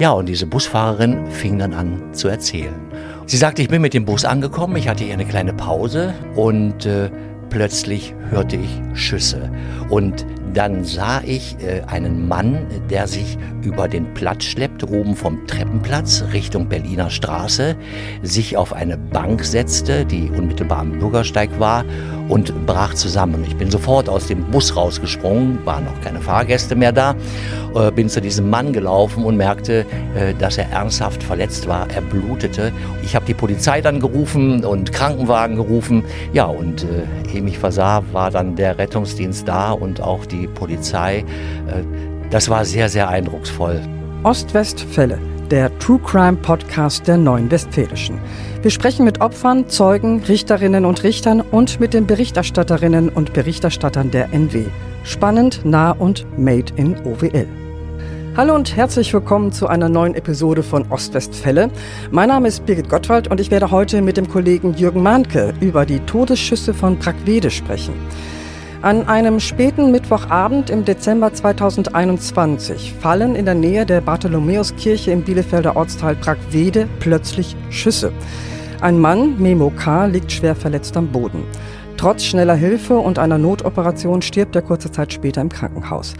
Ja, und diese Busfahrerin fing dann an zu erzählen. Sie sagte, ich bin mit dem Bus angekommen, ich hatte hier eine kleine Pause und äh, plötzlich hörte ich Schüsse. Und dann sah ich äh, einen Mann, der sich über den Platz schleppt, oben vom Treppenplatz Richtung Berliner Straße, sich auf eine Bank setzte, die unmittelbar am Bürgersteig war und brach zusammen. Ich bin sofort aus dem Bus rausgesprungen, waren noch keine Fahrgäste mehr da, äh, bin zu diesem Mann gelaufen und merkte, äh, dass er ernsthaft verletzt war. Er blutete. Ich habe die Polizei dann gerufen und Krankenwagen gerufen. Ja, und äh, ehe mich versah, war dann der Rettungsdienst da und auch die Polizei. Äh, das war sehr, sehr eindrucksvoll. Ostwestfälle, der True Crime Podcast der Neuen Westfälischen. Wir sprechen mit Opfern, Zeugen, Richterinnen und Richtern und mit den Berichterstatterinnen und Berichterstattern der NW. Spannend, nah und made in OWL. Hallo und herzlich willkommen zu einer neuen Episode von Ostwestfälle. Mein Name ist Birgit Gottwald und ich werde heute mit dem Kollegen Jürgen Mahnke über die Todesschüsse von Brackwede sprechen. An einem späten Mittwochabend im Dezember 2021 fallen in der Nähe der Bartholomäuskirche im Bielefelder Ortsteil Brackwede plötzlich Schüsse. Ein Mann, Memo K., liegt schwer verletzt am Boden. Trotz schneller Hilfe und einer Notoperation stirbt er kurze Zeit später im Krankenhaus.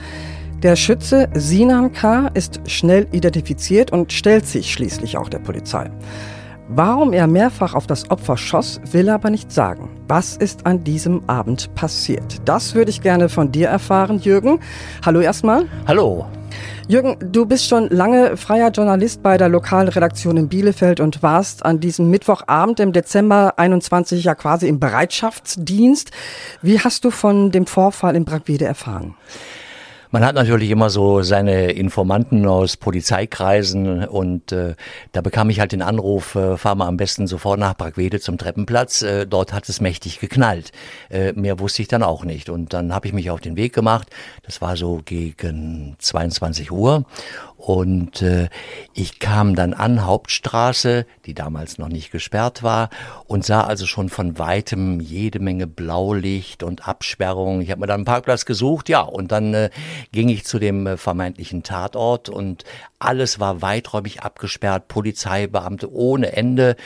Der Schütze Sinan K. ist schnell identifiziert und stellt sich schließlich auch der Polizei. Warum er mehrfach auf das Opfer schoss, will er aber nicht sagen. Was ist an diesem Abend passiert? Das würde ich gerne von dir erfahren, Jürgen. Hallo erstmal. Hallo. Jürgen, du bist schon lange freier Journalist bei der Lokalredaktion in Bielefeld und warst an diesem Mittwochabend im Dezember 21 ja quasi im Bereitschaftsdienst. Wie hast du von dem Vorfall in Brackwede erfahren? Man hat natürlich immer so seine Informanten aus Polizeikreisen und äh, da bekam ich halt den Anruf, äh, fahr mal am besten sofort nach Brackwede zum Treppenplatz. Äh, dort hat es mächtig geknallt. Äh, mehr wusste ich dann auch nicht. Und dann habe ich mich auf den Weg gemacht. Das war so gegen 22 Uhr und äh, ich kam dann an, Hauptstraße, die damals noch nicht gesperrt war, und sah also schon von weitem jede Menge Blaulicht und Absperrung. Ich habe mir dann einen Parkplatz gesucht, ja, und dann äh, ging ich zu dem äh, vermeintlichen Tatort und alles war weiträumig abgesperrt, Polizeibeamte ohne Ende.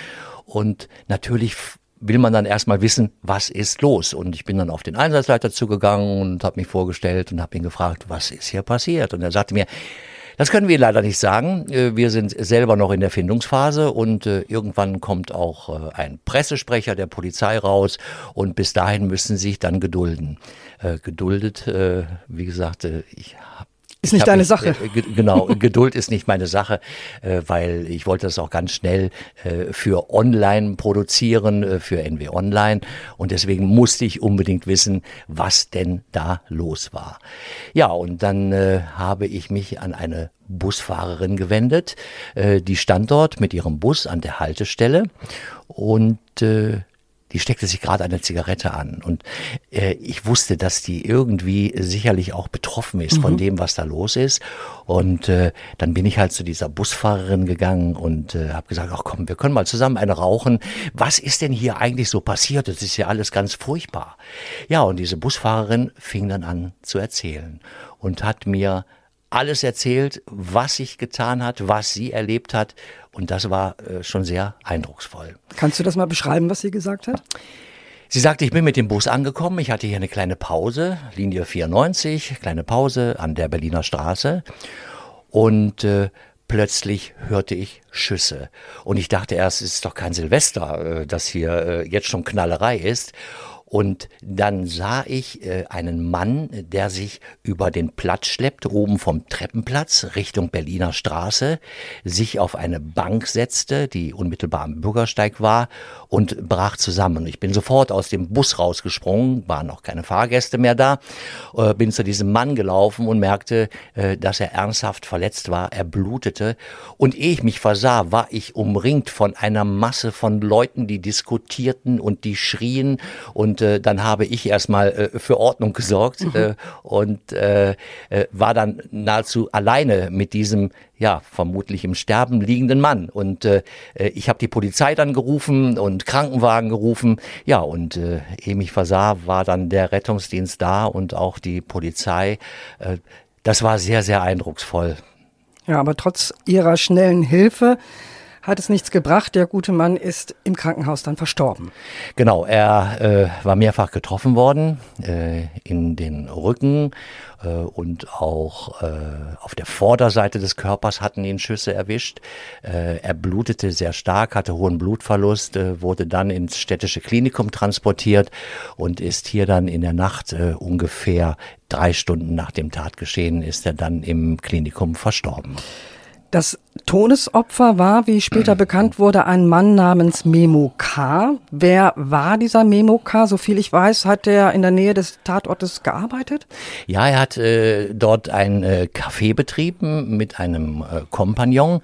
Und natürlich will man dann erstmal wissen, was ist los. Und ich bin dann auf den Einsatzleiter zugegangen und habe mich vorgestellt und habe ihn gefragt, was ist hier passiert? Und er sagte mir, das können wir leider nicht sagen. Äh, wir sind selber noch in der Findungsphase und äh, irgendwann kommt auch äh, ein Pressesprecher der Polizei raus und bis dahin müssen sie sich dann gedulden. Geduldet, wie gesagt, ich habe ist nicht deine Sache. Äh, genau, Geduld ist nicht meine Sache, äh, weil ich wollte das auch ganz schnell äh, für online produzieren, äh, für NW Online. Und deswegen musste ich unbedingt wissen, was denn da los war. Ja, und dann äh, habe ich mich an eine Busfahrerin gewendet. Äh, die stand dort mit ihrem Bus an der Haltestelle und äh, die steckte sich gerade eine Zigarette an. Und äh, ich wusste, dass die irgendwie sicherlich auch betroffen ist mhm. von dem, was da los ist. Und äh, dann bin ich halt zu dieser Busfahrerin gegangen und äh, habe gesagt, ach komm, wir können mal zusammen eine rauchen. Was ist denn hier eigentlich so passiert? Das ist ja alles ganz furchtbar. Ja, und diese Busfahrerin fing dann an zu erzählen und hat mir alles erzählt, was sich getan hat, was sie erlebt hat. Und das war äh, schon sehr eindrucksvoll. Kannst du das mal beschreiben, was sie gesagt hat? Sie sagte, ich bin mit dem Bus angekommen. Ich hatte hier eine kleine Pause, Linie 94, kleine Pause an der Berliner Straße. Und äh, plötzlich hörte ich Schüsse. Und ich dachte erst, es ist doch kein Silvester, äh, dass hier äh, jetzt schon Knallerei ist. Und dann sah ich äh, einen Mann, der sich über den Platz schleppt, oben vom Treppenplatz Richtung Berliner Straße, sich auf eine Bank setzte, die unmittelbar am Bürgersteig war und brach zusammen. Ich bin sofort aus dem Bus rausgesprungen, waren noch keine Fahrgäste mehr da, äh, bin zu diesem Mann gelaufen und merkte, äh, dass er ernsthaft verletzt war. Er blutete. Und ehe ich mich versah, war ich umringt von einer Masse von Leuten, die diskutierten und die schrien und äh, dann habe ich erstmal äh, für Ordnung gesorgt mhm. äh, und äh, äh, war dann nahezu alleine mit diesem ja vermutlich im Sterben liegenden Mann. Und äh, äh, ich habe die Polizei dann gerufen und Krankenwagen gerufen. Ja und äh, ehe mich versah war dann der Rettungsdienst da und auch die Polizei. Äh, das war sehr sehr eindrucksvoll. Ja, aber trotz ihrer schnellen Hilfe hat es nichts gebracht. Der gute Mann ist im Krankenhaus dann verstorben. Genau, er äh, war mehrfach getroffen worden äh, in den Rücken äh, und auch äh, auf der Vorderseite des Körpers hatten ihn Schüsse erwischt. Äh, er blutete sehr stark, hatte hohen Blutverlust, äh, wurde dann ins städtische Klinikum transportiert und ist hier dann in der Nacht äh, ungefähr drei Stunden nach dem Tatgeschehen ist er dann im Klinikum verstorben. Das Todesopfer war, wie später bekannt wurde, ein Mann namens Memo K. Wer war dieser Memo K? Soviel ich weiß, hat er in der Nähe des Tatortes gearbeitet? Ja, er hat äh, dort ein äh, Café betrieben mit einem äh, Kompagnon.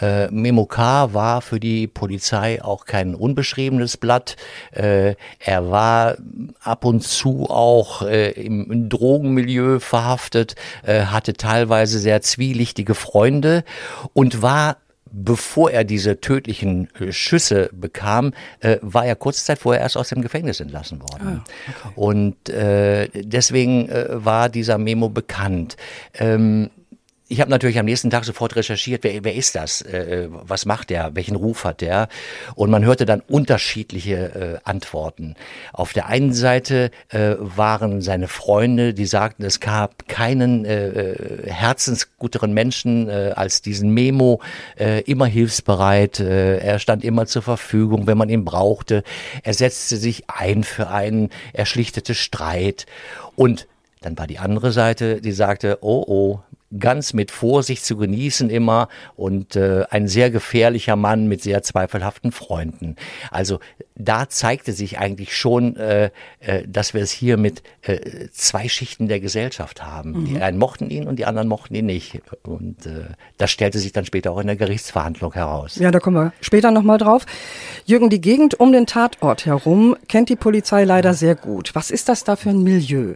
Äh, Memo K. war für die Polizei auch kein unbeschriebenes Blatt. Äh, er war ab und zu auch äh, im, im Drogenmilieu verhaftet, äh, hatte teilweise sehr zwielichtige Freunde und war bevor er diese tödlichen äh, Schüsse bekam, äh, war er kurze Zeit vorher erst aus dem Gefängnis entlassen worden. Ah, okay. Und äh, deswegen äh, war dieser Memo bekannt. Ähm, ich habe natürlich am nächsten Tag sofort recherchiert, wer, wer ist das, äh, was macht der, welchen Ruf hat der? Und man hörte dann unterschiedliche äh, Antworten. Auf der einen Seite äh, waren seine Freunde, die sagten, es gab keinen äh, äh herzensguteren Menschen äh, als diesen Memo, äh, immer hilfsbereit, äh, er stand immer zur Verfügung, wenn man ihn brauchte, er setzte sich ein für einen, er schlichtete Streit. Und dann war die andere Seite, die sagte, oh oh, ganz mit Vorsicht zu genießen immer und äh, ein sehr gefährlicher Mann mit sehr zweifelhaften Freunden. Also da zeigte sich eigentlich schon, äh, äh, dass wir es hier mit äh, zwei Schichten der Gesellschaft haben. Mhm. Die einen mochten ihn und die anderen mochten ihn nicht. Und äh, das stellte sich dann später auch in der Gerichtsverhandlung heraus. Ja, da kommen wir später nochmal drauf. Jürgen, die Gegend um den Tatort herum kennt die Polizei leider sehr gut. Was ist das da für ein Milieu?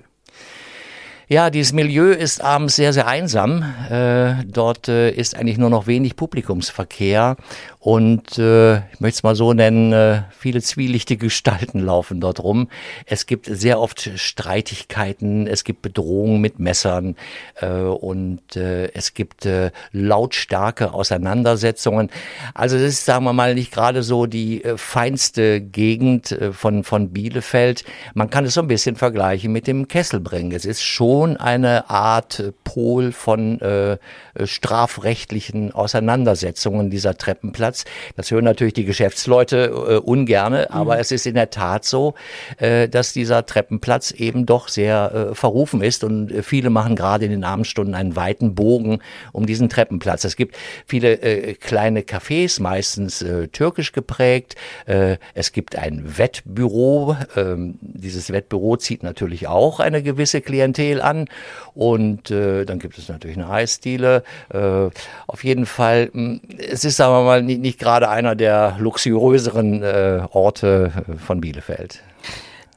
Ja, dieses Milieu ist abends sehr, sehr einsam. Äh, dort äh, ist eigentlich nur noch wenig Publikumsverkehr und äh, ich möchte es mal so nennen, äh, viele zwielichtige Gestalten laufen dort rum. Es gibt sehr oft Streitigkeiten, es gibt Bedrohungen mit Messern äh, und äh, es gibt lautstarke Auseinandersetzungen. Also das ist, sagen wir mal, nicht gerade so die feinste Gegend von, von Bielefeld. Man kann es so ein bisschen vergleichen mit dem Kesselbring. Es ist schon eine Art Pol von äh, strafrechtlichen Auseinandersetzungen dieser Treppenplatz. Platz. Das hören natürlich die Geschäftsleute äh, ungerne, aber mhm. es ist in der Tat so, äh, dass dieser Treppenplatz eben doch sehr äh, verrufen ist und äh, viele machen gerade in den Abendstunden einen weiten Bogen um diesen Treppenplatz. Es gibt viele äh, kleine Cafés, meistens äh, türkisch geprägt. Äh, es gibt ein Wettbüro. Ähm, dieses Wettbüro zieht natürlich auch eine gewisse Klientel an. Und äh, dann gibt es natürlich eine Eisdiele. Äh, auf jeden Fall, mh, hm, es ist, sagen wir mal, nicht, nicht gerade einer der luxuriöseren äh, Orte äh, von Bielefeld.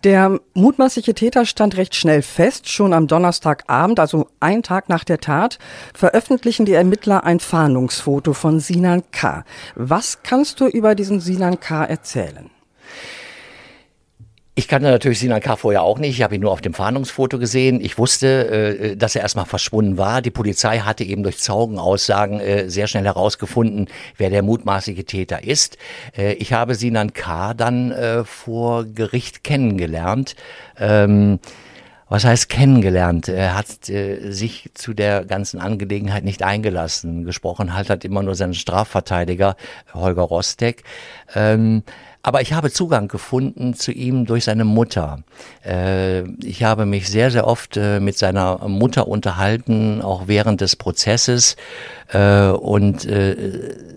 Der mutmaßliche Täter stand recht schnell fest. Schon am Donnerstagabend, also einen Tag nach der Tat, veröffentlichen die Ermittler ein Fahndungsfoto von Sinan K. Was kannst du über diesen Sinan K. erzählen? Ich kannte natürlich Sinan K. vorher auch nicht. Ich habe ihn nur auf dem Fahndungsfoto gesehen. Ich wusste, äh, dass er erstmal verschwunden war. Die Polizei hatte eben durch Zeugenaussagen äh, sehr schnell herausgefunden, wer der mutmaßliche Täter ist. Äh, ich habe Sinan K. dann äh, vor Gericht kennengelernt. Ähm, was heißt kennengelernt? Er hat äh, sich zu der ganzen Angelegenheit nicht eingelassen. Gesprochen halt hat immer nur sein Strafverteidiger Holger Rostek. Ähm, aber ich habe Zugang gefunden zu ihm durch seine Mutter. Äh, ich habe mich sehr, sehr oft äh, mit seiner Mutter unterhalten, auch während des Prozesses. Äh, und äh,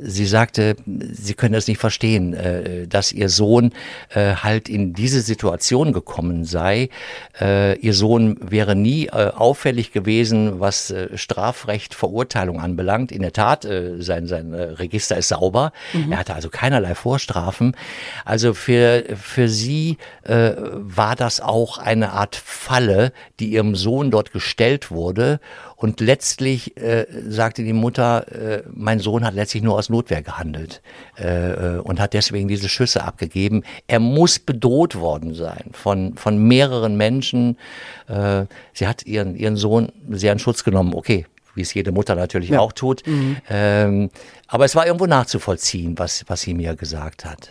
sie sagte, sie können das nicht verstehen, äh, dass ihr Sohn äh, halt in diese Situation gekommen sei. Äh, ihr Sohn wäre nie äh, auffällig gewesen, was äh, Strafrecht, Verurteilung anbelangt. In der Tat, äh, sein, sein äh, Register ist sauber. Mhm. Er hatte also keinerlei Vorstrafen. Also für, für sie äh, war das auch eine Art Falle, die ihrem Sohn dort gestellt wurde. Und letztlich äh, sagte die Mutter, äh, mein Sohn hat letztlich nur aus Notwehr gehandelt äh, äh, und hat deswegen diese Schüsse abgegeben. Er muss bedroht worden sein von, von mehreren Menschen. Äh, sie hat ihren, ihren Sohn sehr in Schutz genommen. Okay, wie es jede Mutter natürlich ja. auch tut. Mhm. Ähm, aber es war irgendwo nachzuvollziehen, was, was sie mir gesagt hat.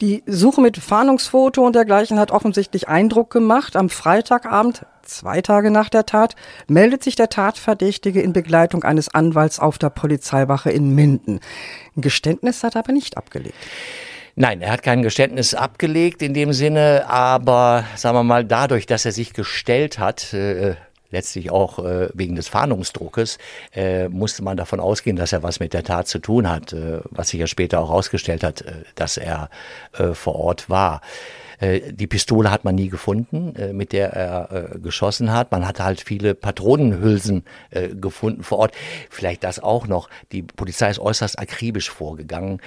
Die Suche mit Fahndungsfoto und dergleichen hat offensichtlich Eindruck gemacht. Am Freitagabend, zwei Tage nach der Tat, meldet sich der Tatverdächtige in Begleitung eines Anwalts auf der Polizeiwache in Minden. Ein Geständnis hat er aber nicht abgelegt. Nein, er hat kein Geständnis abgelegt in dem Sinne, aber sagen wir mal, dadurch, dass er sich gestellt hat, äh, letztlich auch äh, wegen des Fahndungsdruckes, äh, musste man davon ausgehen, dass er was mit der Tat zu tun hat, äh, was sich ja später auch herausgestellt hat, äh, dass er äh, vor Ort war. Äh, die Pistole hat man nie gefunden, äh, mit der er äh, geschossen hat. Man hatte halt viele Patronenhülsen gefunden vor Ort. Vielleicht das auch noch. Die Polizei ist äußerst akribisch vorgegangen.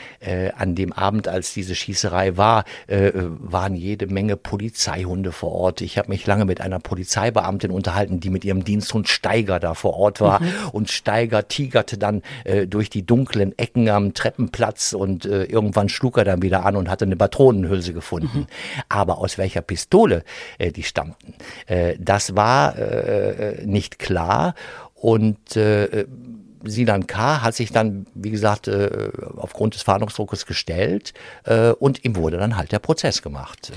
An dem Abend, als diese Schießerei war, waren jede Menge Polizeihunde vor Ort. Ich habe mich lange mit einer Polizeibeamtin unterhalten, die mit ihrem Diensthund Steiger da vor Ort war. Mhm. Und Steiger tigerte dann durch die dunklen Ecken am Treppenplatz und irgendwann schlug er dann wieder an und hatte eine Patronenhülse gefunden. Mhm. Aber aus welcher Pistole äh, die stammten, äh, das war äh, nicht klar. Und äh, Sinan K. hat sich dann, wie gesagt, äh, aufgrund des Fahndungsdruckes gestellt äh, und ihm wurde dann halt der Prozess gemacht.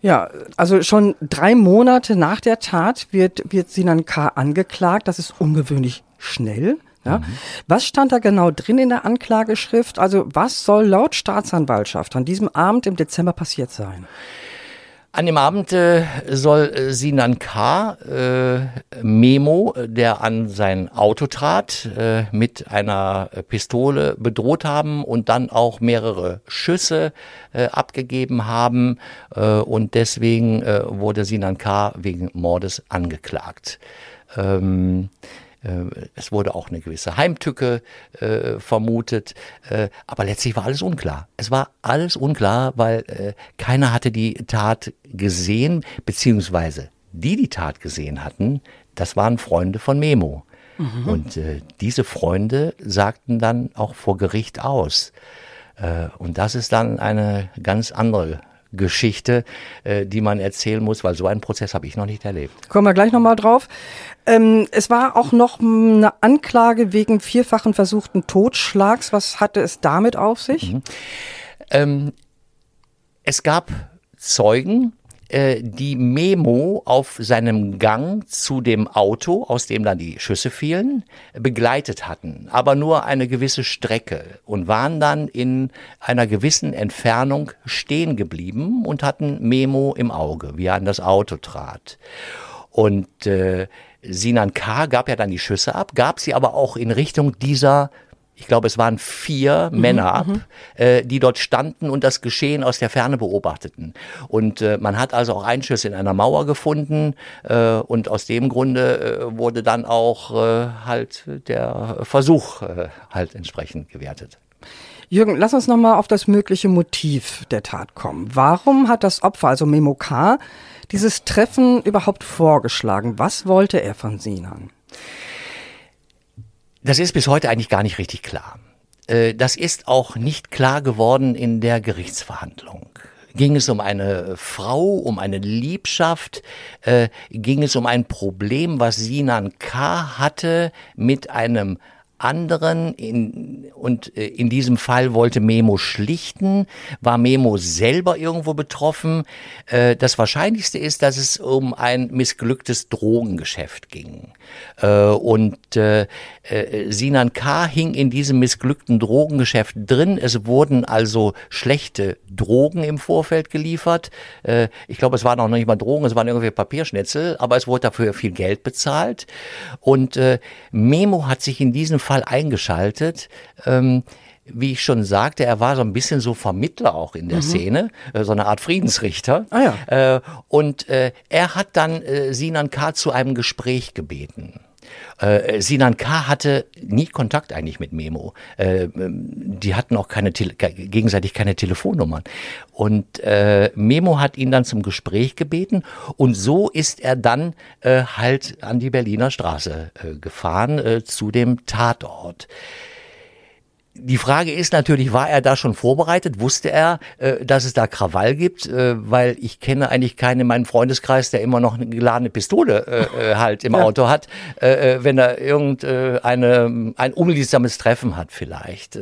Ja, also schon drei Monate nach der Tat wird, wird Sinan K. angeklagt. Das ist ungewöhnlich schnell. Ja? Mhm. Was stand da genau drin in der Anklageschrift? Also was soll laut Staatsanwaltschaft an diesem Abend im Dezember passiert sein? An dem Abend äh, soll äh, Sinan K. Äh, Memo, der an sein Auto trat, äh, mit einer Pistole bedroht haben und dann auch mehrere Schüsse äh, abgegeben haben. Äh, und deswegen äh, wurde Sinan K. wegen Mordes angeklagt. Ähm, äh, es wurde auch eine gewisse Heimtücke äh, vermutet, äh, aber letztlich war alles unklar. Es war alles unklar, weil äh, keiner hatte die Tat gesehen, beziehungsweise die die Tat gesehen hatten, das waren Freunde von Memo. Mhm. Und äh, diese Freunde sagten dann auch vor Gericht aus. Äh, und das ist dann eine ganz andere Geschichte, äh, die man erzählen muss, weil so einen Prozess habe ich noch nicht erlebt. Kommen wir gleich nochmal drauf. Ähm, es war auch noch eine Anklage wegen vierfachen versuchten Totschlags. Was hatte es damit auf sich? Mhm. Ähm, es gab Zeugen, äh, die Memo auf seinem Gang zu dem Auto, aus dem dann die Schüsse fielen, begleitet hatten, aber nur eine gewisse Strecke und waren dann in einer gewissen Entfernung stehen geblieben und hatten Memo im Auge, wie er an das Auto trat. Und äh, Sinan K. gab ja dann die Schüsse ab, gab sie aber auch in Richtung dieser ich glaube, es waren vier mhm, Männer ab, mhm. äh, die dort standen und das Geschehen aus der Ferne beobachteten. Und äh, man hat also auch Einschüsse in einer Mauer gefunden äh, und aus dem Grunde äh, wurde dann auch äh, halt der Versuch äh, halt entsprechend gewertet. Jürgen, lass uns nochmal auf das mögliche Motiv der Tat kommen. Warum hat das Opfer, also Memo K., dieses Treffen überhaupt vorgeschlagen? Was wollte er von Sinan? Das ist bis heute eigentlich gar nicht richtig klar. Äh, das ist auch nicht klar geworden in der Gerichtsverhandlung. Ging es um eine Frau, um eine Liebschaft? Äh, ging es um ein Problem, was Sinan K. hatte mit einem anderen in, und äh, in diesem Fall wollte Memo schlichten, war Memo selber irgendwo betroffen. Das Wahrscheinlichste ist, dass es um ein missglücktes Drogengeschäft ging. Äh, und äh, äh, Sinan K. hing in diesem missglückten Drogengeschäft drin. Es wurden also schlechte Drogen im Vorfeld geliefert. Äh, ich glaube, es waren auch noch nicht mal Drogen, es waren irgendwie Papierschnitzel, aber es wurde dafür viel Geld bezahlt. Und äh, Memo hat sich in diesem Fall eingeschaltet. Wie ich schon sagte, er war so ein bisschen so Vermittler auch in der mhm. Szene, äh, so eine Art Friedensrichter. Ah, ja. Äh, und äh, er hat dann Sinan K. zu einem Gespräch gebeten. Sinan K. hatte nie Kontakt eigentlich mit Memo. Die hatten auch keine gegenseitig keine Telefonnummern. Und Memo hat ihn dann zum Gespräch gebeten und so ist er dann halt an die Berliner Straße gefahren zu dem Tatort. Die Frage ist natürlich, war er da schon vorbereitet? Wusste er, äh, dass es da Krawall gibt? Äh, weil ich kenne eigentlich keinen in meinem Freundeskreis, der immer noch eine geladene Pistole äh, halt im ja. Auto hat, äh, wenn er irgendeine ein unliebsames Treffen hat vielleicht.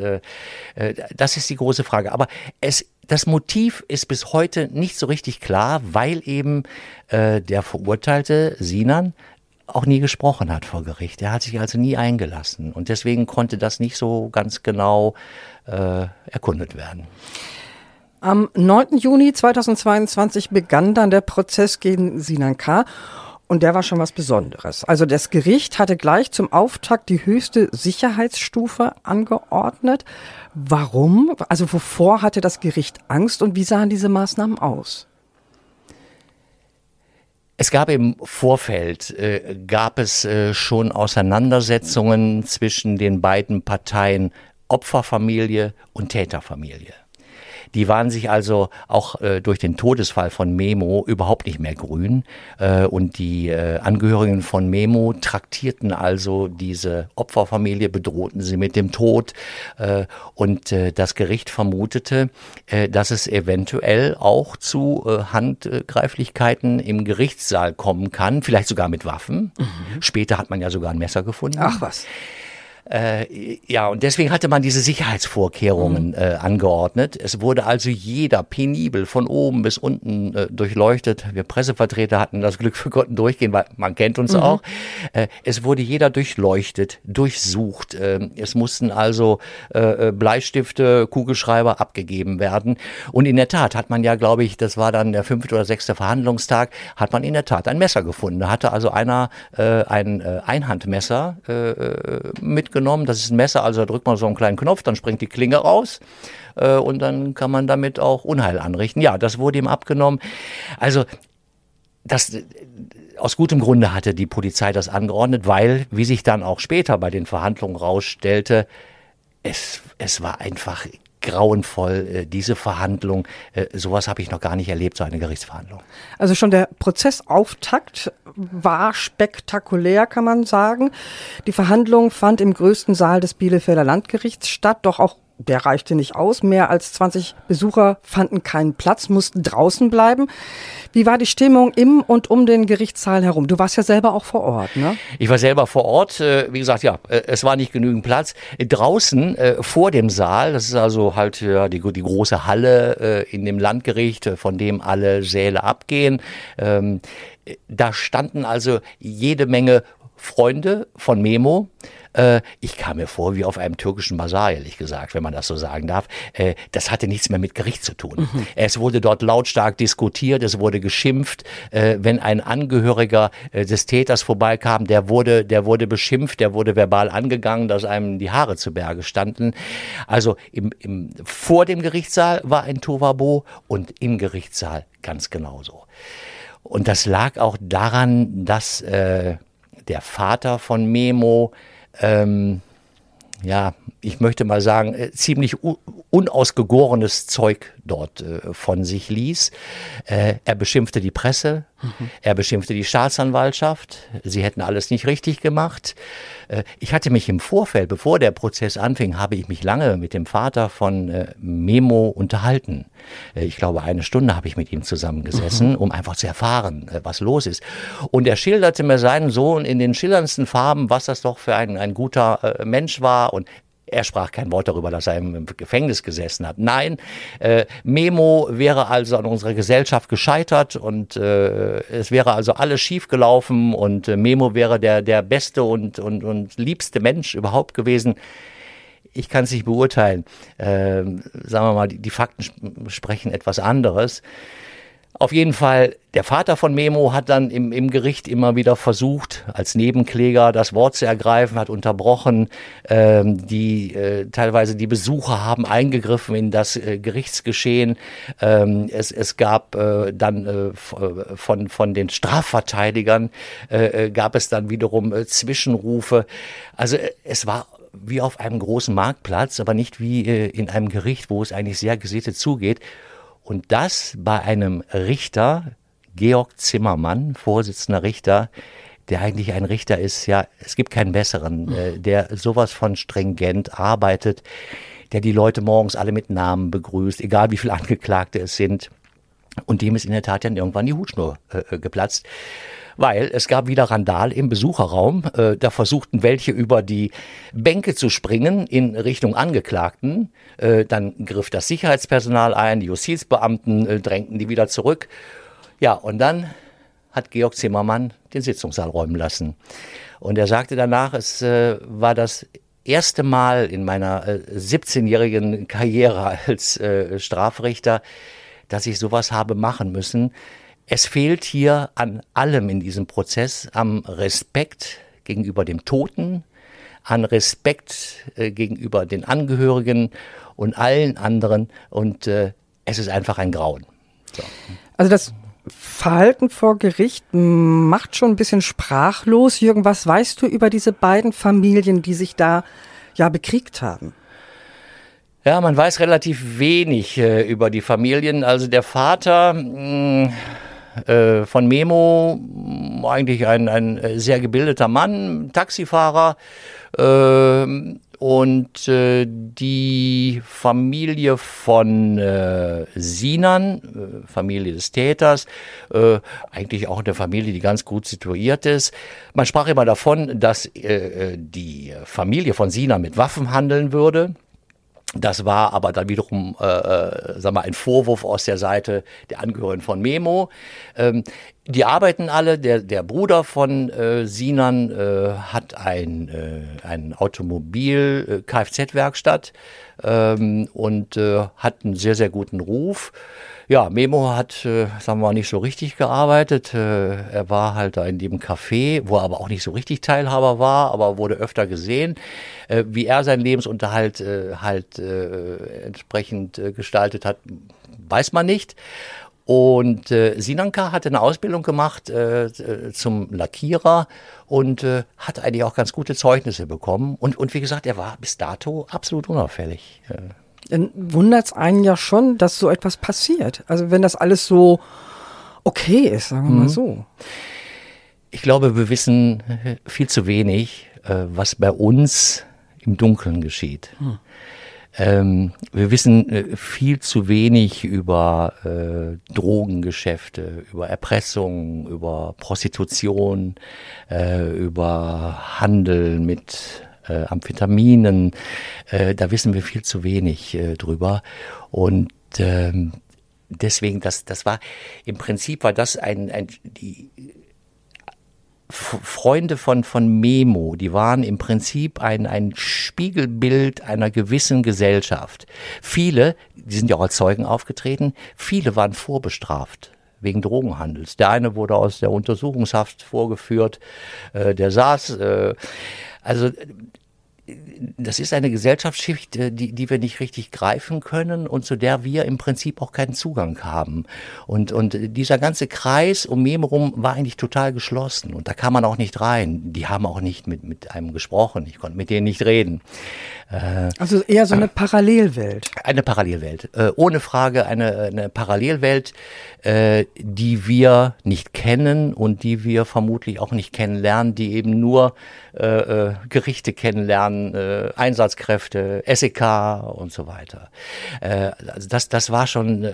Das ist die große Frage. Aber es das Motiv ist bis heute nicht so richtig klar, weil eben äh, der Verurteilte Sinan auch nie gesprochen hat vor Gericht. Er hat sich also nie eingelassen und deswegen konnte das nicht so ganz genau äh, erkundet werden. Am 9. Juni 2022 begann dann der Prozess gegen Sinan K. Und der war schon was Besonderes. Also das Gericht hatte gleich zum Auftakt die höchste Sicherheitsstufe angeordnet. Warum? Also wovor hatte das Gericht Angst und wie sahen diese Maßnahmen aus? Es gab im Vorfeld, äh, gab es äh, schon Auseinandersetzungen zwischen den beiden Parteien Opferfamilie und Täterfamilie. Die waren sich also auch äh, durch den Todesfall von Memo überhaupt nicht mehr grün. Äh, und die äh, Angehörigen von Memo traktierten also diese Opferfamilie, bedrohten sie mit dem Tod. Äh, und äh, das Gericht vermutete, äh, dass es eventuell auch zu Handgreiflichkeiten im Gerichtssaal kommen kann, vielleicht sogar mit Waffen. Mhm. Später hat man ja sogar ein Messer gefunden. Ach was. Äh, ja, und deswegen hatte man diese Sicherheitsvorkehrungen mhm. äh, angeordnet. Es wurde also jeder penibel von oben bis unten äh, durchleuchtet. Wir Pressevertreter hatten das Glück, wir konnten durchgehen, weil man kennt uns mhm. auch. Äh, es wurde jeder durchleuchtet, durchsucht. Äh, es mussten also äh, äh, Bleistifte, Kugelschreiber abgegeben werden. Und in der Tat hat man ja, glaube ich, das war dann der fünfte oder sechste Verhandlungstag, hat man in der Tat ein Messer gefunden. Da hatte also einer ein Einhandmesser mitgenommen genommen. Das ist ein Messer, also da drückt man so einen kleinen Knopf, dann springt die Klinge raus äh, und dann kann man damit auch Unheil anrichten. Ja, das wurde ihm abgenommen. Also das aus gutem Grunde hatte die Polizei das angeordnet, weil, wie sich dann auch später bei den Verhandlungen rausstellte, es, es war einfach grauenvoll, äh, diese Verhandlung. Äh, sowas habe ich noch gar nicht erlebt, so eine Gerichtsverhandlung. Also schon der Prozessauftakt war spektakulär, kann man sagen. Die Verhandlung fand im größten Saal des Bielefelder Landgerichts statt, doch auch der reichte nicht aus. Mehr als 20 Besucher fanden keinen Platz, mussten draußen bleiben. Wie war die Stimmung im und um den Gerichtssaal herum? Du warst ja selber auch vor Ort, ne? Ich war selber vor Ort. Äh, wie gesagt, ja, äh, es war nicht genügend Platz. Draußen äh, vor dem Saal, das ist also halt die, die große Halle in dem Landgericht, von dem alle Säle abgehen. Ähm, da standen also jede Menge Freunde von Memo. Äh, ich kam mir vor wie auf einem türkischen Basar, ehrlich gesagt, wenn man das so sagen darf. Äh, das hatte nichts mehr mit Gericht zu tun. Mhm. Es wurde dort lautstark diskutiert, es wurde geschimpft. Äh, wenn ein Angehöriger des Täters vorbeikam, der wurde, der wurde beschimpft, der wurde verbal angegangen, dass einem die Haare zu Berge standen. Also im, im, vor dem Gerichtssaal war ein Tovabo und im Gerichtssaal ganz genauso. Und das lag auch daran, dass äh, der Vater von Memo ähm, ja, ich möchte mal sagen, äh, ziemlich unausgegorenes Zeug dort äh, von sich ließ. Äh, er beschimpfte die Presse, mhm. er beschimpfte die Staatsanwaltschaft, sie hätten alles nicht richtig gemacht. Äh, ich hatte mich im Vorfeld, bevor der Prozess anfing, habe ich mich lange mit dem Vater von äh, Memo unterhalten. Äh, ich glaube, eine Stunde habe ich mit ihm zusammengesessen, mhm. um einfach zu erfahren, was los ist. Und er schilderte mir seinen Sohn in den schillerndsten Farben, was das doch für ein, ein guter Mensch war und er sprach kein Wort darüber, dass er im Gefängnis gesessen hat. Nein, äh, Memo wäre also an unserer Gesellschaft gescheitert und äh, es wäre also alles schiefgelaufen und äh, Memo wäre der, der beste und, und, und liebste Mensch überhaupt gewesen. Ich kann es nicht beurteilen. Ähm, sagen wir mal, die, die Fakten sprechen etwas anderes. Auf jeden Fall, der Vater von Memo hat dann im, im Gericht immer wieder versucht, als Nebenkläger das Wort zu ergreifen, hat unterbrochen. Ähm, die äh, teilweise die Besucher haben eingegriffen in das äh, Gerichtsgeschehen. Ähm, es, es gab äh, dann äh, von, von den Strafverteidigern äh, äh, gab es dann wiederum Zwischenrufe. Also es war wie auf einem großen Marktplatz, aber nicht wie in einem Gericht, wo es eigentlich sehr gesittet zugeht. Und das bei einem Richter, Georg Zimmermann, Vorsitzender Richter, der eigentlich ein Richter ist, ja, es gibt keinen besseren, äh, der sowas von stringent arbeitet, der die Leute morgens alle mit Namen begrüßt, egal wie viele Angeklagte es sind. Und dem ist in der Tat dann irgendwann die Hutschnur äh, äh geplatzt weil es gab wieder Randal im Besucherraum. Äh, da versuchten welche über die Bänke zu springen in Richtung Angeklagten. Äh, dann griff das Sicherheitspersonal ein, die Justizbeamten äh, drängten die wieder zurück. Ja, und dann hat Georg Zimmermann den Sitzungssaal räumen lassen. Und er sagte danach, es äh, war das erste Mal in meiner äh, 17-jährigen Karriere als äh, Strafrichter, dass ich sowas habe machen müssen. Es fehlt hier an allem in diesem Prozess, am Respekt gegenüber dem Toten, an Respekt äh, gegenüber den Angehörigen und allen anderen. Und äh, es ist einfach ein Grauen. So. Also das Verhalten vor Gericht macht schon ein bisschen sprachlos. Jürgen, was weißt du über diese beiden Familien, die sich da ja bekriegt haben? Ja, man weiß relativ wenig äh, über die Familien. Also der Vater mh, äh, von Memo, eigentlich ein, ein sehr gebildeter Mann, Taxifahrer. Äh, und äh, die Familie von äh, Sinan, äh, Familie des Täters, äh, eigentlich auch eine Familie, die ganz gut situiert ist. Man sprach immer davon, dass äh, die Familie von Sinan mit Waffen handeln würde. Das war aber dann wiederum, äh, äh, sag mal, ein Vorwurf aus der Seite der Angehörigen von Memo. Ähm, die arbeiten alle. Der, der Bruder von äh, Sinan äh, hat ein, äh, ein Automobil, äh, Kfz-Werkstatt ähm, und äh, hat einen sehr, sehr guten Ruf. Ja, Memo hat, äh, sagen wir mal, nicht so richtig gearbeitet. Äh, er war halt da in dem Café, wo er aber auch nicht so richtig Teilhaber war, aber wurde öfter gesehen. Äh, wie er seinen Lebensunterhalt äh, halt äh, entsprechend äh, gestaltet hat, weiß man nicht. Und äh, Sinanka hatte eine Ausbildung gemacht äh, äh, zum Lackierer und äh, hat eigentlich auch ganz gute Zeugnisse bekommen. Und, und wie gesagt, er war bis dato absolut unauffällig. Äh dann wundert es einen ja schon, dass so etwas passiert. Also wenn das alles so okay ist, sagen wir mhm. mal so. Ich glaube, wir wissen viel zu wenig, äh, was bei uns im Dunkeln geschieht. Mhm. Ähm, wir wissen äh, viel zu wenig über äh, Drogengeschäfte, über Erpressung, über Prostitution, äh, über Handel mit äh, Amphetaminen. Äh, da wissen wir viel zu wenig äh, drüber. Und ähm, deswegen, das, das war im Prinzip war das ein, ein die Freunde von, von Memo, die waren im Prinzip ein, ein Spiegelbild einer gewissen Gesellschaft. Viele, die sind ja auch als Zeugen aufgetreten, viele waren vorbestraft wegen Drogenhandels. Der eine wurde aus der Untersuchungshaft vorgeführt, äh, der saß. Äh, also das ist eine Gesellschaftsschicht, äh, die, die wir nicht richtig greifen können und zu der wir im Prinzip auch keinen Zugang haben. Und, und dieser ganze Kreis um Mem rum war eigentlich total geschlossen und da kam man auch nicht rein. Die haben auch nicht mit, mit einem gesprochen, ich konnte mit denen nicht reden. Äh, also eher so eine Parallelwelt. Eine Parallelwelt, äh, ohne Frage eine, eine Parallelwelt, äh, die wir nicht kennen und die wir vermutlich auch nicht kennenlernen, die eben nur äh, äh, Gerichte kennenlernen, äh, Einsatzkräfte, SEK und so weiter. Äh, also das, das war schon. Äh,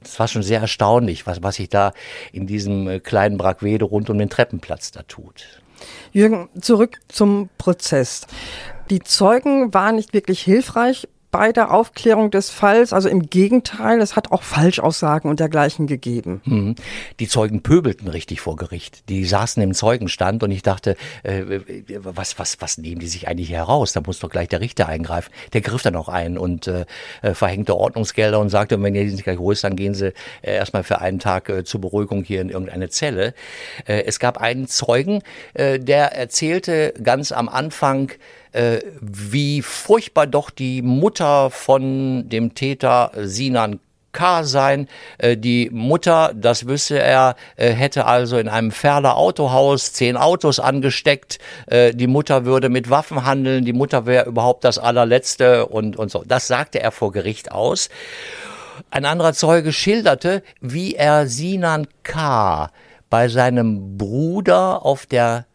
das war schon sehr erstaunlich, was, was sich da in diesem äh, kleinen Brackwede rund um den Treppenplatz da tut. Jürgen, zurück zum Prozess. Die Zeugen waren nicht wirklich hilfreich bei der Aufklärung des Falls. Also im Gegenteil, es hat auch Falschaussagen und dergleichen gegeben. Mhm. Die Zeugen pöbelten richtig vor Gericht. Die saßen im Zeugenstand und ich dachte, äh, was, was, was nehmen die sich eigentlich heraus? Da muss doch gleich der Richter eingreifen. Der griff dann auch ein und äh, verhängte Ordnungsgelder und sagte, wenn ihr nicht gleich holt, dann gehen sie äh, erstmal für einen Tag äh, zur Beruhigung hier in irgendeine Zelle. Äh, es gab einen Zeugen, äh, der erzählte ganz am Anfang, äh, wie furchtbar doch die Mutter von dem Täter Sinan K. sein. Äh, die Mutter, das wüsste er, äh, hätte also in einem Ferler Autohaus zehn Autos angesteckt. Äh, die Mutter würde mit Waffen handeln. Die Mutter wäre überhaupt das allerletzte und, und so. Das sagte er vor Gericht aus. Ein anderer Zeuge schilderte, wie er Sinan K bei seinem Bruder auf der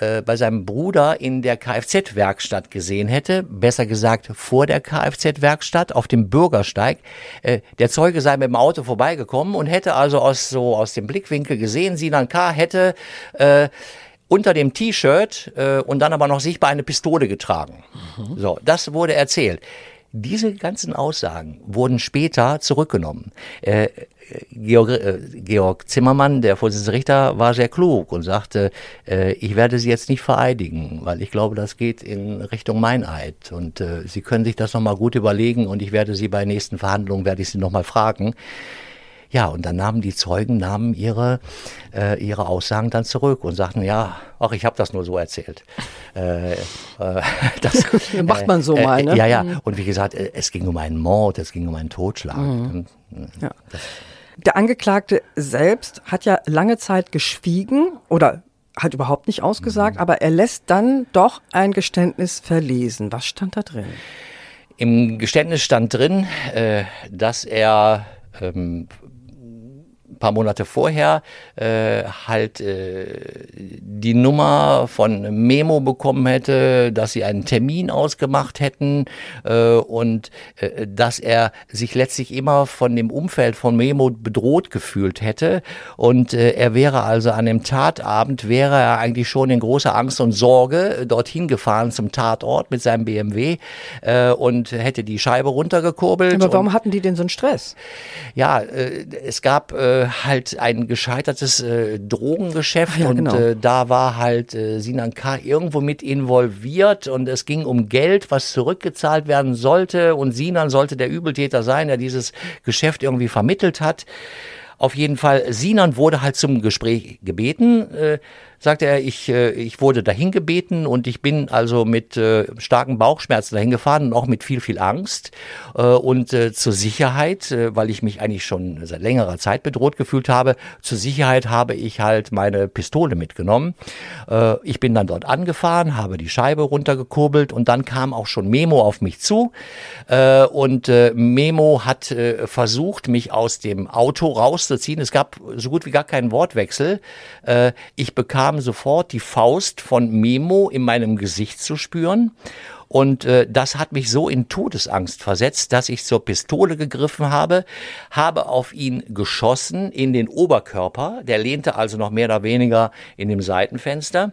äh, bei seinem Bruder in der Kfz-Werkstatt gesehen hätte, besser gesagt vor der Kfz-Werkstatt auf dem Bürgersteig. Äh, der Zeuge sei mit dem Auto vorbeigekommen und hätte also aus so aus dem Blickwinkel gesehen, Sinan K. hätte äh, unter dem T-Shirt äh, und dann aber noch sichtbar eine Pistole getragen. Mhm. So, das wurde erzählt. Diese ganzen Aussagen wurden später zurückgenommen. Äh, Georg, äh, Georg, Zimmermann, der Vorsitzende Richter, war sehr klug und sagte, äh, ich werde Sie jetzt nicht vereidigen, weil ich glaube, das geht in Richtung Meineid. Und äh, Sie können sich das nochmal gut überlegen und ich werde Sie bei nächsten Verhandlungen, werde ich Sie nochmal fragen. Ja, und dann nahmen die Zeugen nahmen ihre, äh, ihre Aussagen dann zurück und sagten, ja, ach, ich habe das nur so erzählt. Äh, äh, das macht man so äh, mal, ne? Ja, ja. Mhm. Und wie gesagt, äh, es ging um einen Mord, es ging um einen Totschlag. Mhm. Ja. Der Angeklagte selbst hat ja lange Zeit geschwiegen oder hat überhaupt nicht ausgesagt, mhm. aber er lässt dann doch ein Geständnis verlesen. Was stand da drin? Im Geständnis stand drin, äh, dass er ähm, paar Monate vorher äh, halt äh, die Nummer von Memo bekommen hätte, dass sie einen Termin ausgemacht hätten äh, und äh, dass er sich letztlich immer von dem Umfeld von Memo bedroht gefühlt hätte und äh, er wäre also an dem Tatabend wäre er eigentlich schon in großer Angst und Sorge dorthin gefahren zum Tatort mit seinem BMW äh, und hätte die Scheibe runtergekurbelt. Aber warum hatten die denn so einen Stress? Ja, äh, es gab äh, halt ein gescheitertes äh, Drogengeschäft ja, und genau. äh, da war halt äh, Sinan K. irgendwo mit involviert und es ging um Geld, was zurückgezahlt werden sollte und Sinan sollte der Übeltäter sein, der dieses Geschäft irgendwie vermittelt hat. Auf jeden Fall, Sinan wurde halt zum Gespräch gebeten. Sagte er, ich, äh, ich wurde dahin gebeten und ich bin also mit äh, starken Bauchschmerzen dahin gefahren und auch mit viel, viel Angst. Äh, und zur Sicherheit, weil ich mich eigentlich schon seit längerer Zeit bedroht gefühlt habe, zur Sicherheit habe ich halt meine Pistole mitgenommen. Ich bin dann dort angefahren, habe die Scheibe runtergekurbelt und dann kam auch schon Memo auf mich zu. Und Memo hat versucht, mich aus dem Auto rauszuziehen. Es gab so gut wie gar keinen Wortwechsel. Ich bekam bekam sofort die Faust von Memo in meinem Gesicht zu spüren. Und äh, das hat mich so in Todesangst versetzt, dass ich zur Pistole gegriffen habe, habe auf ihn geschossen in den Oberkörper. Der lehnte also noch mehr oder weniger in dem Seitenfenster.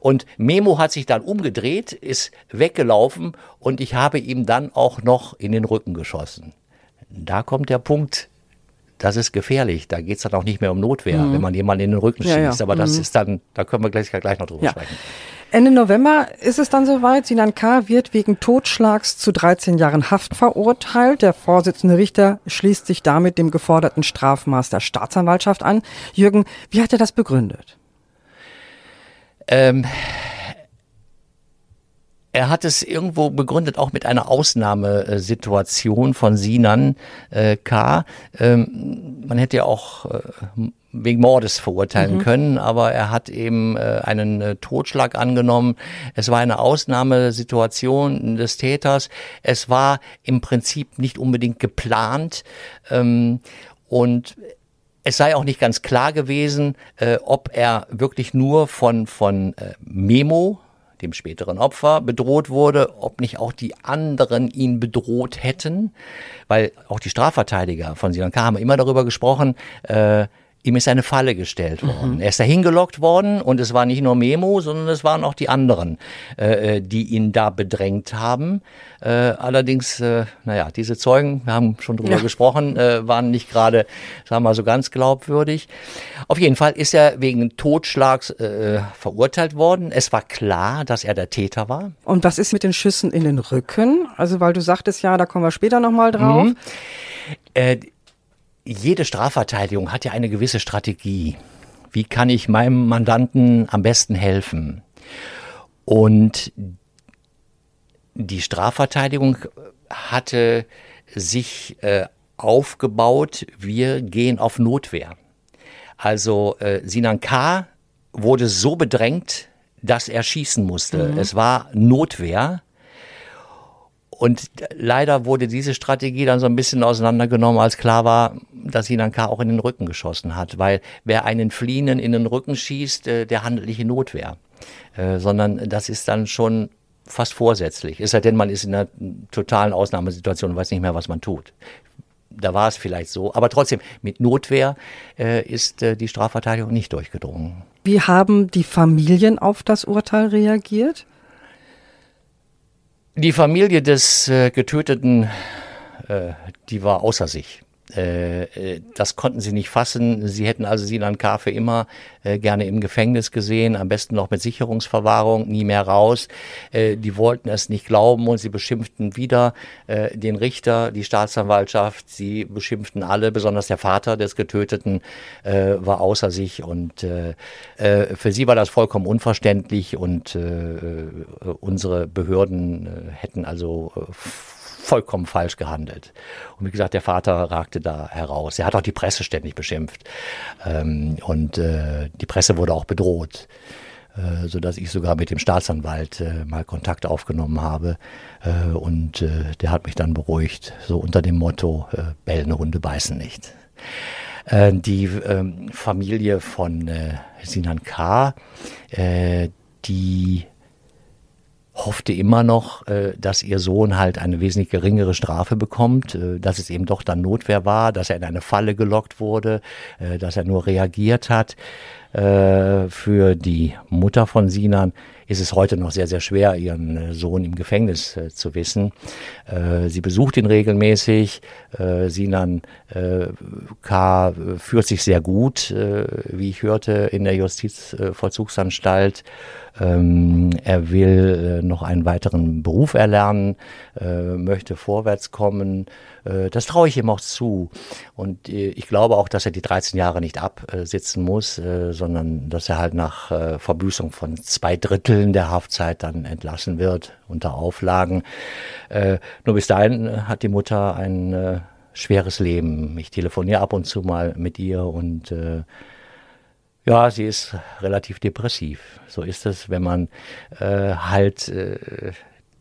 Und Memo hat sich dann umgedreht, ist weggelaufen und ich habe ihm dann auch noch in den Rücken geschossen. Da kommt der Punkt, das ist gefährlich. Da geht es dann auch nicht mehr um Notwehr, mhm. wenn man jemanden in den Rücken schießt. Ja, ja. Aber das mhm. ist dann, da können wir gleich, gleich noch drüber sprechen. Ende November ist es dann soweit. Sinan K. wird wegen Totschlags zu 13 Jahren Haft verurteilt. Der Vorsitzende Richter schließt sich damit dem geforderten Strafmaß der Staatsanwaltschaft an. Jürgen, wie hat er das begründet? Ähm, er hat es irgendwo begründet, auch mit einer Ausnahmesituation von Sinan äh, K. Ähm, man hätte ja auch äh, wegen Mordes verurteilen mhm. können, aber er hat eben äh, einen äh, Totschlag angenommen. Es war eine Ausnahmesituation des Täters. Es war im Prinzip nicht unbedingt geplant ähm, und es sei auch nicht ganz klar gewesen, äh, ob er wirklich nur von, von äh, Memo dem späteren Opfer, bedroht wurde, ob nicht auch die anderen ihn bedroht hätten, weil auch die Strafverteidiger von Sinan K. haben immer darüber gesprochen, äh, ihm ist eine Falle gestellt mhm. worden. Mhm. Er ist dahin gelockt worden und es war nicht nur Memo, sondern es waren auch die anderen, äh, äh, die ihn da bedrängt haben. Äh, allerdings, äh, naja, diese Zeugen, wir haben schon drüber ja. gesprochen, äh, waren nicht gerade, sagen wir mal, so ganz glaubwürdig. Auf jeden Fall ist er wegen Totschlags äh, verurteilt worden. Es war klar, dass er der Täter war. Und was ist mit den Schüssen in den Rücken? Also, weil du sagtest ja, da kommen wir später nochmal drauf. Mhm. Äh, jede Strafverteidigung hat ja eine gewisse Strategie. Wie kann ich meinem Mandanten am besten helfen? Und die Strafverteidigung hatte sich äh, aufgebaut, wir gehen auf Notwehr. Also äh, Sinan K. wurde so bedrängt, dass er schießen musste. Mhm. Es war Notwehr. Und leider wurde diese Strategie dann so ein bisschen auseinandergenommen, als klar war, dass Sinan K. auch in den Rücken geschossen hat. Weil wer einen Fliehenden in den Rücken schießt, äh, der handelt nicht in Notwehr. Äh, sondern das ist dann schon fast vorsätzlich. Ist ja denn, man ist in einer totalen Ausnahmesituation und weiß nicht mehr, was man tut. Da war es vielleicht so. Aber trotzdem, mit Notwehr äh, ist die Strafverteidigung nicht durchgedrungen. Wie haben die Familien auf das Urteil reagiert? Die Familie des äh, Getöteten, äh, die war außer sich. Äh, äh, das konnten sie nicht fassen. Sie hätten also Sinan K. für immer äh, gerne im Gefängnis gesehen, am besten noch mit Sicherungsverwahrung, nie mehr raus. Die wollten es nicht glauben und sie beschimpften wieder den Richter, die Staatsanwaltschaft. Sie beschimpften alle, besonders der Vater des Getöteten war außer sich und für sie war das vollkommen unverständlich und unsere Behörden hätten also vollkommen falsch gehandelt. Und wie gesagt, der Vater ragte da heraus. Er hat auch die Presse ständig beschimpft. Ähm, und äh, die Presse wurde auch bedroht. Äh, so dass ich sogar mit dem Staatsanwalt äh, mal Kontakt aufgenommen habe äh, und äh, der hat mich dann beruhigt, so unter dem Motto, äh, bellende Hunde beißen nicht. Äh, die ähm, Familie von Sinan K., die hoffte immer noch, äh, dass ihr Sohn halt eine wesentlich geringere Strafe bekommt, äh, dass es eben doch dann Notwehr war, dass er in eine Falle gelockt wurde, äh, dass er nur reagiert hat. Für die Mutter von Sinan ist es heute noch sehr, sehr schwer, ihren Sohn im Gefängnis zu wissen. Sie besucht ihn regelmäßig. Sinan K. führt sich sehr gut, wie ich hörte, in der Justizvollzugsanstalt. Ähm, er will äh, noch einen weiteren Beruf erlernen, äh, möchte vorwärts kommen. Äh, das traue ich ihm auch zu. Und äh, ich glaube auch, dass er die 13 Jahre nicht absitzen muss, äh, sondern dass er halt nach äh, Verbüßung von zwei Dritteln der Haftzeit dann entlassen wird unter Auflagen. nur bis dahin hat die Mutter ein schweres Leben. Ich telefoniere ab und zu mal mit ihr und ja, sie ist relativ depressiv. So ist es, wenn man äh, halt äh,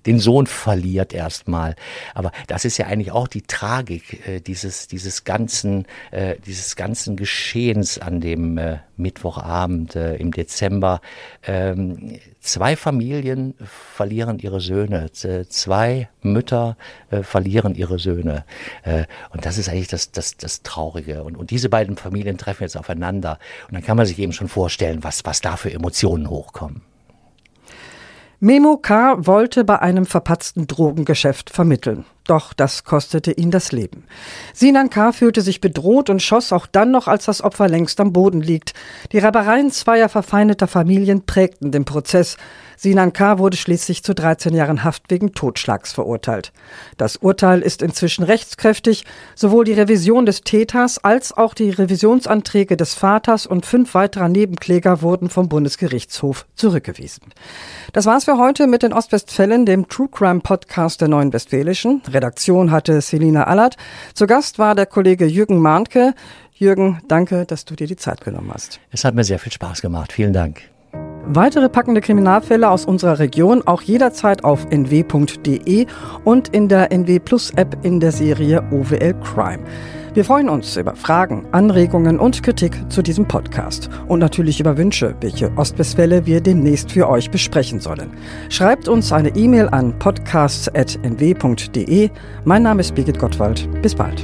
den Sohn verliert erstmal. Aber das ist ja eigentlich auch die Tragik äh, dieses, dieses ganzen, äh, dieses ganzen Geschehens an dem äh, Mittwochabend äh, im Dezember. Ähm, zwei Familien verlieren ihre Söhne, zwei Mütter äh, verlieren ihre Söhne. Äh, und das ist eigentlich das, das, das Traurige. Und, und diese beiden Familien treffen jetzt aufeinander. Und dann kann man sich eben schon vorstellen, was, was da für Emotionen hochkommen. Memo K. wollte bei einem verpatzten Drogengeschäft vermitteln. Doch das kostete ihn das Leben. Sinan K. fühlte sich bedroht und schoss auch dann noch, als das Opfer längst am Boden liegt. Die Reibereien zweier verfeindeter Familien prägten den Prozess. Sinan K. wurde schließlich zu 13 Jahren Haft wegen Totschlags verurteilt. Das Urteil ist inzwischen rechtskräftig. Sowohl die Revision des Täters als auch die Revisionsanträge des Vaters und fünf weiterer Nebenkläger wurden vom Bundesgerichtshof zurückgewiesen. Das war's für heute mit den Ostwestfällen, dem True Crime Podcast der Neuen Westfälischen. Redaktion hatte Selina Allert. Zu Gast war der Kollege Jürgen Mahnke. Jürgen, danke, dass du dir die Zeit genommen hast. Es hat mir sehr viel Spaß gemacht. Vielen Dank. Weitere packende Kriminalfälle aus unserer Region auch jederzeit auf nw.de und in der NW Plus App in der Serie OWL Crime. Wir freuen uns über Fragen, Anregungen und Kritik zu diesem Podcast und natürlich über Wünsche, welche Ostwestfälle wir demnächst für euch besprechen sollen. Schreibt uns eine E-Mail an podcasts.nw.de. Mein Name ist Birgit Gottwald. Bis bald.